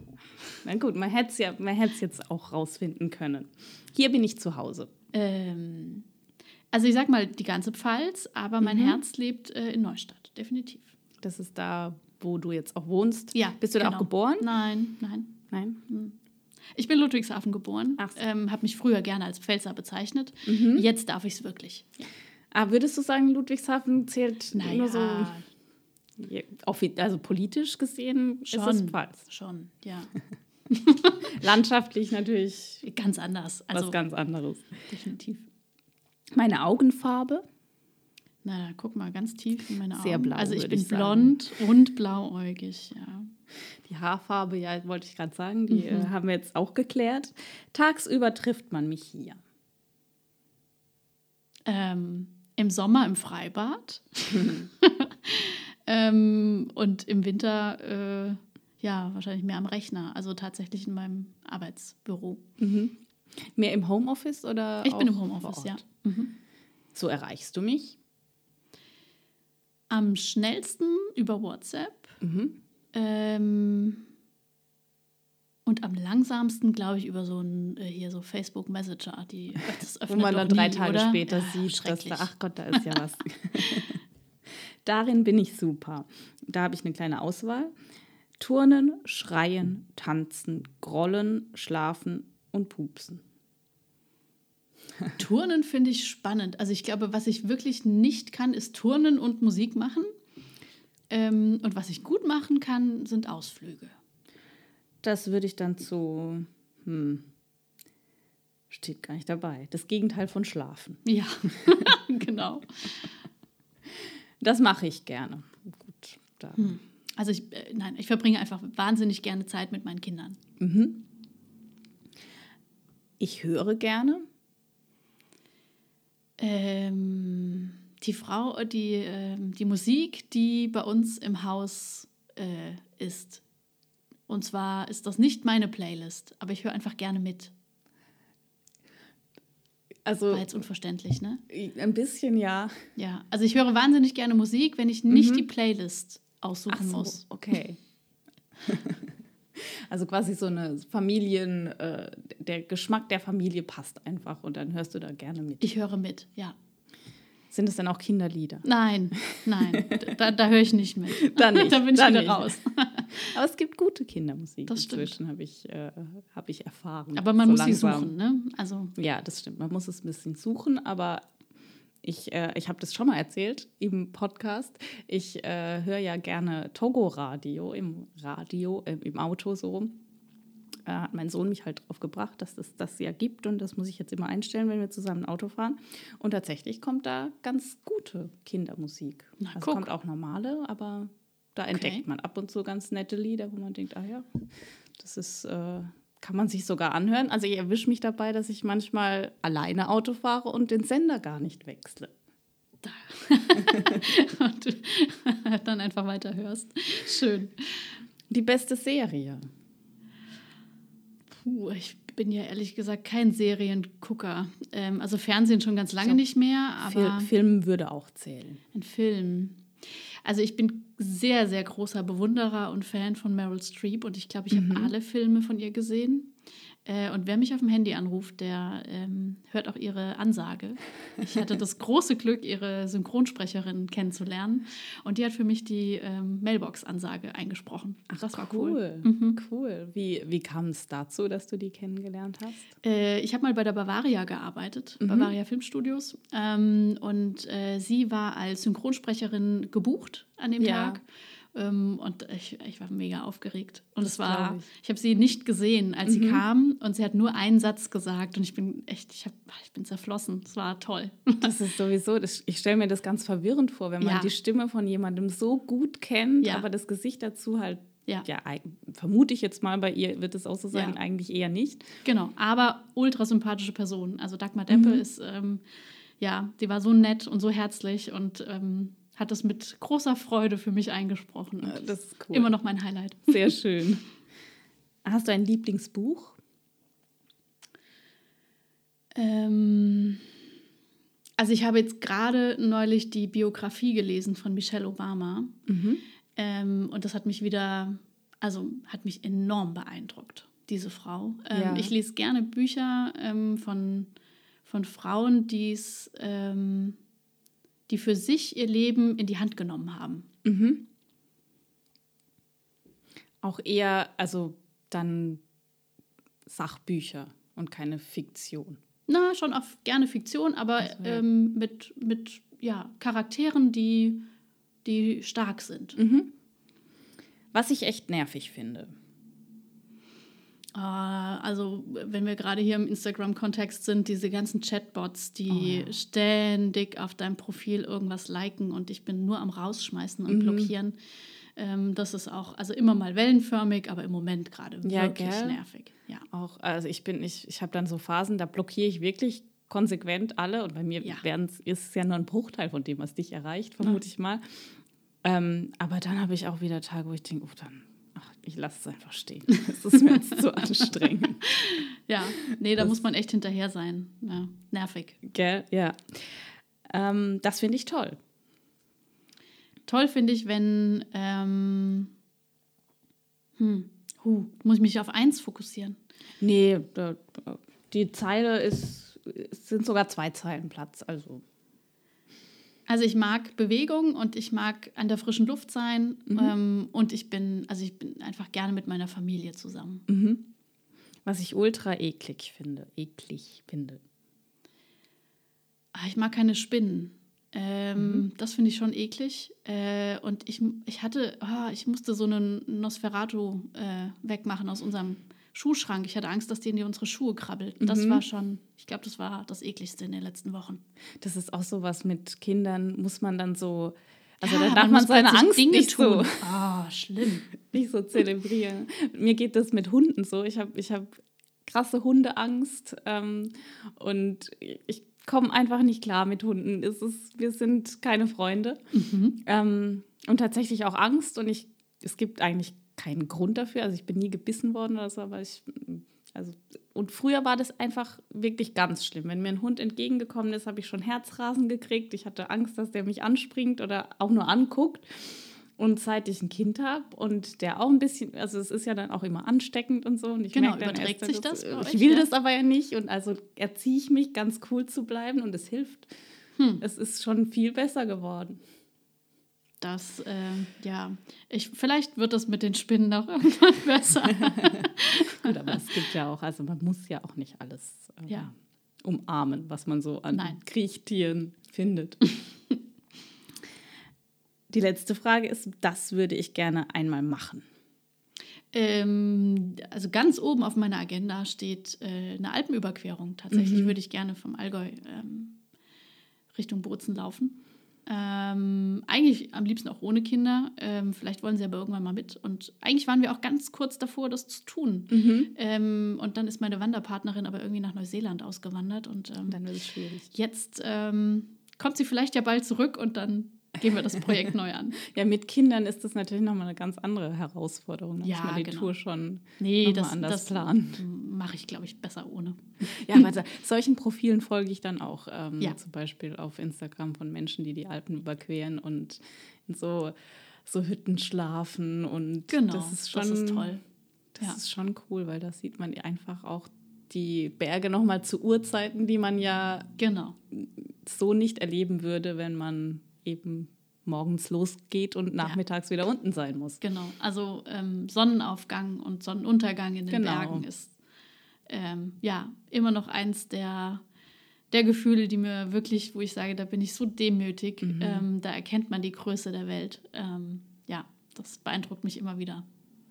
Na gut, man hätte es ja, jetzt auch rausfinden können. Hier bin ich zu Hause. Ähm, also ich sag mal die ganze Pfalz, aber mein mhm. Herz lebt äh, in Neustadt, definitiv. Das ist da, wo du jetzt auch wohnst. Ja. Bist du genau. da auch genau. geboren? Nein, nein. Nein. Hm. Ich bin Ludwigshafen geboren. So. Ähm, habe mich früher gerne als Pfälzer bezeichnet. Mhm. Jetzt darf ich es wirklich. Ja. Ah, würdest du sagen, Ludwigshafen zählt naja. nur so. Also politisch gesehen schon, ist es Pfalz. Schon, ja. Landschaftlich natürlich. Ganz anders. Also, was ganz anderes. Definitiv. Meine Augenfarbe? Na, guck mal, ganz tief in meine Augen. Sehr blau. Also ich bin ich blond und blauäugig, ja. Die Haarfarbe, ja, wollte ich gerade sagen, die mhm. äh, haben wir jetzt auch geklärt. Tagsüber trifft man mich hier. Ähm, Im Sommer im Freibad. ähm, und im Winter, äh, ja, wahrscheinlich mehr am Rechner. Also tatsächlich in meinem Arbeitsbüro. Mhm. Mehr im Homeoffice oder? Ich bin im Homeoffice, ja. Mhm. So erreichst du mich? Am schnellsten über WhatsApp. Mhm. Ähm, und am langsamsten, glaube ich, über so ein äh, hier so Facebook Messenger, die das öffnet Wo man dann drei nie, Tage oder? später ja, sieht, dass da, ach Gott, da ist ja was. Darin bin ich super. Da habe ich eine kleine Auswahl. Turnen, schreien, tanzen, grollen, schlafen und pupsen. Turnen finde ich spannend. Also ich glaube, was ich wirklich nicht kann, ist Turnen und Musik machen. Ähm, und was ich gut machen kann, sind Ausflüge. Das würde ich dann zu, hm, steht gar nicht dabei. Das Gegenteil von Schlafen. Ja, genau. Das mache ich gerne. Gut. Hm. Also ich, äh, nein, ich verbringe einfach wahnsinnig gerne Zeit mit meinen Kindern. Mhm. Ich höre gerne. Ähm, die Frau, die, äh, die Musik, die bei uns im Haus äh, ist. Und zwar ist das nicht meine Playlist, aber ich höre einfach gerne mit. Also, War jetzt unverständlich, ne? Ein bisschen, ja. Ja, also ich höre wahnsinnig gerne Musik, wenn ich nicht mhm. die Playlist aussuchen Ach so, muss. Okay. also quasi so eine Familien, äh, der Geschmack der Familie passt einfach und dann hörst du da gerne mit. Ich höre mit, ja. Sind es dann auch Kinderlieder? Nein, nein, da, da höre ich nicht mit. Dann nicht, da bin ich wieder nicht. raus. Aber es gibt gute Kindermusik. Das inzwischen habe ich, äh, hab ich erfahren. Aber man so muss langsam. sie suchen, ne? Also. Ja, das stimmt. Man muss es ein bisschen suchen, aber ich, äh, ich habe das schon mal erzählt im Podcast. Ich äh, höre ja gerne Togo-Radio im Radio, äh, im Auto so rum äh, hat mein Sohn mich halt drauf gebracht, dass es das ja gibt und das muss ich jetzt immer einstellen, wenn wir zusammen Auto fahren. Und tatsächlich kommt da ganz gute Kindermusik. Na, also kommt auch normale, aber da okay. entdeckt man ab und zu ganz nette Lieder, wo man denkt, ah ja, das ist, äh, kann man sich sogar anhören. Also ich erwische mich dabei, dass ich manchmal alleine Auto fahre und den Sender gar nicht wechsle. und dann einfach weiterhörst. Schön. Die beste Serie. Puh, ich bin ja ehrlich gesagt kein Seriengucker. Ähm, also Fernsehen schon ganz lange nicht mehr, aber. Film würde auch zählen. Ein Film. Also ich bin sehr, sehr großer Bewunderer und Fan von Meryl Streep und ich glaube, ich mhm. habe alle Filme von ihr gesehen. Äh, und wer mich auf dem Handy anruft, der ähm, hört auch ihre Ansage. Ich hatte das große Glück, ihre Synchronsprecherin kennenzulernen. Und die hat für mich die ähm, Mailbox-Ansage eingesprochen. Ach, das war cool. Cool. Mhm. cool. Wie, wie kam es dazu, dass du die kennengelernt hast? Äh, ich habe mal bei der Bavaria gearbeitet, mhm. Bavaria Filmstudios. Ähm, und äh, sie war als Synchronsprecherin gebucht an dem ja. Tag. Ähm, und ich, ich war mega aufgeregt. Und das es war, ich, ich habe sie nicht gesehen, als mhm. sie kam und sie hat nur einen Satz gesagt und ich bin echt, ich, hab, ich bin zerflossen. Es war toll. Das ist sowieso, das, ich stelle mir das ganz verwirrend vor, wenn man ja. die Stimme von jemandem so gut kennt, ja. aber das Gesicht dazu halt ja. ja, vermute ich jetzt mal, bei ihr wird es auch so sein, eigentlich eher nicht. Genau, aber ultra sympathische Person. Also Dagmar Deppe mhm. ist, ähm, ja, die war so nett und so herzlich und ähm, hat es mit großer Freude für mich eingesprochen. Ja, das ist cool. Immer noch mein Highlight. Sehr schön. Hast du ein Lieblingsbuch? Ähm, also ich habe jetzt gerade neulich die Biografie gelesen von Michelle Obama. Mhm. Ähm, und das hat mich wieder, also hat mich enorm beeindruckt, diese Frau. Ähm, ja. Ich lese gerne Bücher ähm, von, von Frauen, die's, ähm, die für sich ihr Leben in die Hand genommen haben. Mhm. Auch eher, also dann Sachbücher und keine Fiktion. Na, schon auch gerne Fiktion, aber also, ja. ähm, mit, mit ja, Charakteren, die, die stark sind. Mhm. Was ich echt nervig finde. Uh, also, wenn wir gerade hier im Instagram-Kontext sind, diese ganzen Chatbots, die oh. ständig auf deinem Profil irgendwas liken und ich bin nur am Rausschmeißen und mhm. blockieren. Ähm, das ist auch, also immer mal wellenförmig, aber im Moment gerade ja, wirklich gell? nervig. Ja. Auch, also ich bin, ich, ich habe dann so Phasen, da blockiere ich wirklich konsequent alle und bei mir ja. ist es ja nur ein Bruchteil von dem, was dich erreicht, vermute ja. ich mal. Ähm, aber dann habe ich auch wieder Tage, wo ich denke, oh, dann, ich lasse es einfach stehen. Das ist mir jetzt zu anstrengend. Ja, nee, da das, muss man echt hinterher sein. Ja, nervig. Gell, ja. Ähm, das finde ich toll. Toll finde ich, wenn. Ähm, hm, huh, muss ich mich auf eins fokussieren? Nee, die Zeile ist. Es sind sogar zwei Zeilen Platz, also. Also ich mag Bewegung und ich mag an der frischen Luft sein mhm. ähm, und ich bin, also ich bin einfach gerne mit meiner Familie zusammen. Mhm. Was ich ultra eklig finde, eklig finde. Ah, ich mag keine Spinnen. Ähm, mhm. Das finde ich schon eklig. Äh, und ich, ich hatte, oh, ich musste so einen Nosferatu äh, wegmachen aus unserem Schuhschrank. Ich hatte Angst, dass die in unsere Schuhe krabbelt. Mhm. Das war schon, ich glaube, das war das ekligste in den letzten Wochen. Das ist auch so was mit Kindern, muss man dann so. Also ja, da darf man seine Angst Dinge nicht tun. so. Oh, schlimm. nicht so zelebrieren. Mir geht das mit Hunden so. Ich habe ich hab krasse Hundeangst ähm, und ich komme einfach nicht klar mit Hunden. Es ist, wir sind keine Freunde. Mhm. Ähm, und tatsächlich auch Angst. Und ich, es gibt eigentlich keinen Grund dafür. Also ich bin nie gebissen worden oder so, aber ich. Also, und früher war das einfach wirklich ganz schlimm. Wenn mir ein Hund entgegengekommen ist, habe ich schon Herzrasen gekriegt. Ich hatte Angst, dass der mich anspringt oder auch nur anguckt. Und seit ich ein Kind habe und der auch ein bisschen, also es ist ja dann auch immer ansteckend und so. Und ich genau, merke dann überträgt erst, sich das? das ich will ja? das aber ja nicht. Und also erziehe ich mich, ganz cool zu bleiben und es hilft. Hm. Es ist schon viel besser geworden. Das, äh, ja, ich, vielleicht wird das mit den Spinnen auch irgendwann besser. Gut, aber es gibt ja auch, also man muss ja auch nicht alles äh, ja. umarmen, was man so an Nein. Kriechtieren findet. Die letzte Frage ist, das würde ich gerne einmal machen. Ähm, also ganz oben auf meiner Agenda steht äh, eine Alpenüberquerung. Tatsächlich mhm. würde ich gerne vom Allgäu ähm, Richtung Bozen laufen. Ähm, eigentlich am liebsten auch ohne Kinder. Ähm, vielleicht wollen sie aber irgendwann mal mit. Und eigentlich waren wir auch ganz kurz davor, das zu tun. Mhm. Ähm, und dann ist meine Wanderpartnerin aber irgendwie nach Neuseeland ausgewandert. Und ähm, dann wird es schwierig. Jetzt ähm, kommt sie vielleicht ja bald zurück und dann gehen wir das Projekt neu an. Ja, mit Kindern ist das natürlich nochmal eine ganz andere Herausforderung. Da ja, muss man die genau. Tour schon nee, das, anders das planen. Mache ich, glaube ich, besser ohne. Ja, aber solchen Profilen folge ich dann auch. Ähm, ja. Zum Beispiel auf Instagram von Menschen, die die Alpen überqueren und in so, so Hütten schlafen. Und genau, das ist schon das ist toll. Das ja. ist schon cool, weil da sieht man einfach auch die Berge nochmal zu Uhrzeiten, die man ja genau. so nicht erleben würde, wenn man eben morgens losgeht und nachmittags ja. wieder unten sein muss. Genau, also ähm, Sonnenaufgang und Sonnenuntergang in den genau. Bergen ist ähm, ja immer noch eins der, der Gefühle, die mir wirklich, wo ich sage, da bin ich so demütig, mhm. ähm, da erkennt man die Größe der Welt. Ähm, ja, das beeindruckt mich immer wieder.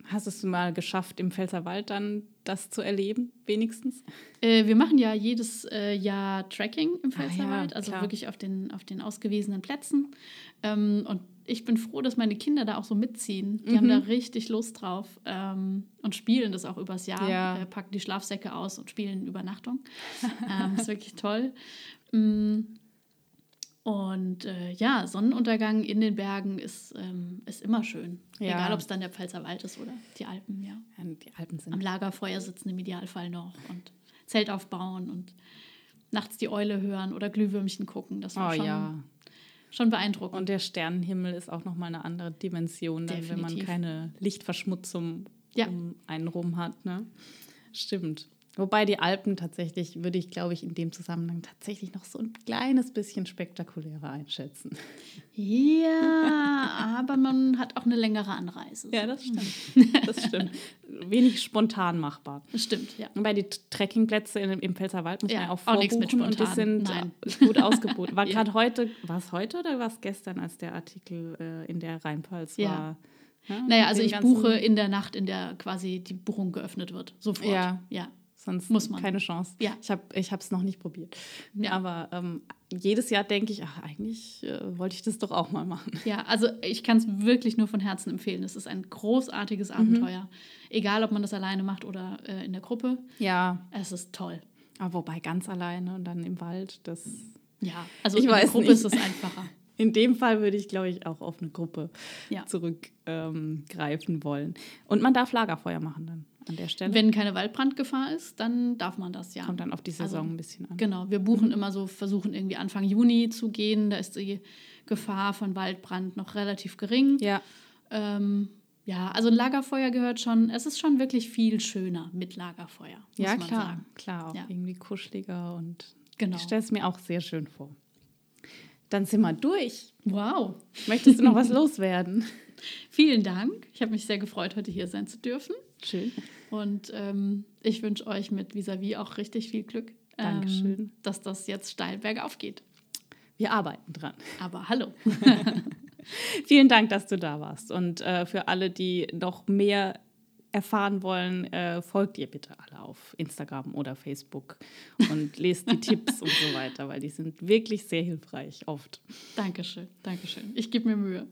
Hast es mal geschafft, im Pfälzerwald dann das zu erleben, wenigstens? Äh, wir machen ja jedes äh, Jahr Tracking im Pfälzerwald, ah, ja, also wirklich auf den, auf den ausgewiesenen Plätzen. Ähm, und ich bin froh, dass meine Kinder da auch so mitziehen. Die mhm. haben da richtig Lust drauf ähm, und spielen das auch übers Jahr. Ja. Äh, packen die Schlafsäcke aus und spielen Übernachtung. ähm, ist wirklich toll. Mhm. Und äh, ja, Sonnenuntergang in den Bergen ist, ähm, ist immer schön. Ja. Egal, ob es dann der Pfälzer Wald ist oder die Alpen, ja. ja. Die Alpen sind. Am Lagerfeuer sitzen im Idealfall noch und Zelt aufbauen und nachts die Eule hören oder Glühwürmchen gucken. Das war oh, schon, ja. schon beeindruckend. Und der Sternenhimmel ist auch nochmal eine andere Dimension, dann, wenn man keine Lichtverschmutzung ja. um einen rum hat. Ne? Stimmt. Wobei die Alpen tatsächlich, würde ich, glaube ich, in dem Zusammenhang tatsächlich noch so ein kleines bisschen spektakulärer einschätzen. Ja, aber man hat auch eine längere Anreise. Ja, das stimmt. Das stimmt. Wenig spontan machbar. Das stimmt, ja. Wobei die Trekkingplätze im Pfälzerwald muss ja, man ja auch vorbuchen auch mit spontan. und die sind Nein. gut ausgebucht. War gerade heute, war es heute oder war es gestern, als der Artikel äh, in der Rheinpfalz ja. war? Ja, naja, also ich buche in der Nacht, in der quasi die Buchung geöffnet wird. Sofort. Ja. ja. Sonst Muss man. keine Chance. Ja. Ich habe es noch nicht probiert. Ja. Aber ähm, jedes Jahr denke ich, ach, eigentlich äh, wollte ich das doch auch mal machen. Ja, also ich kann es wirklich nur von Herzen empfehlen. Es ist ein großartiges Mhm. Abenteuer. Egal, ob man das alleine macht oder äh, in der Gruppe. Ja. Es ist toll. Aber wobei ganz alleine und dann im Wald, das. Ja, also Ich in weiß der Gruppe nicht. ist es einfacher. In dem Fall würde ich, glaube ich, auch auf eine Gruppe Ja. zurückgreifen wollen. Und man darf Lagerfeuer machen dann an der Stelle. Wenn keine Waldbrandgefahr ist, dann darf man das ja. Kommt dann auf die Saison Also, ein bisschen an. Genau, wir buchen immer so, versuchen irgendwie Anfang Juni zu gehen. Da ist die Gefahr von Waldbrand noch relativ gering. Ja. Ähm, ja, also ein Lagerfeuer gehört schon, es ist schon wirklich viel schöner mit Lagerfeuer. Muss Ja, man klar. Sagen. Klar, auch Ja. irgendwie kuscheliger und Genau. ich stelle es mir auch sehr schön vor. Dann sind wir durch. Wow. Möchtest du noch was loswerden? Vielen Dank. Ich habe mich sehr gefreut, heute hier sein zu dürfen. Schön. Und ähm, ich wünsche euch mit Visavi auch richtig viel Glück, ähm, Dankeschön. dass das jetzt steil bergauf geht. Wir arbeiten dran. Aber hallo. Vielen Dank, dass du da warst. Und äh, für alle, die noch mehr erfahren wollen, äh, folgt ihr bitte alle auf Instagram oder Facebook und lest die Tipps und so weiter, weil die sind wirklich sehr hilfreich oft. Dankeschön, Dankeschön. Ich gebe mir Mühe.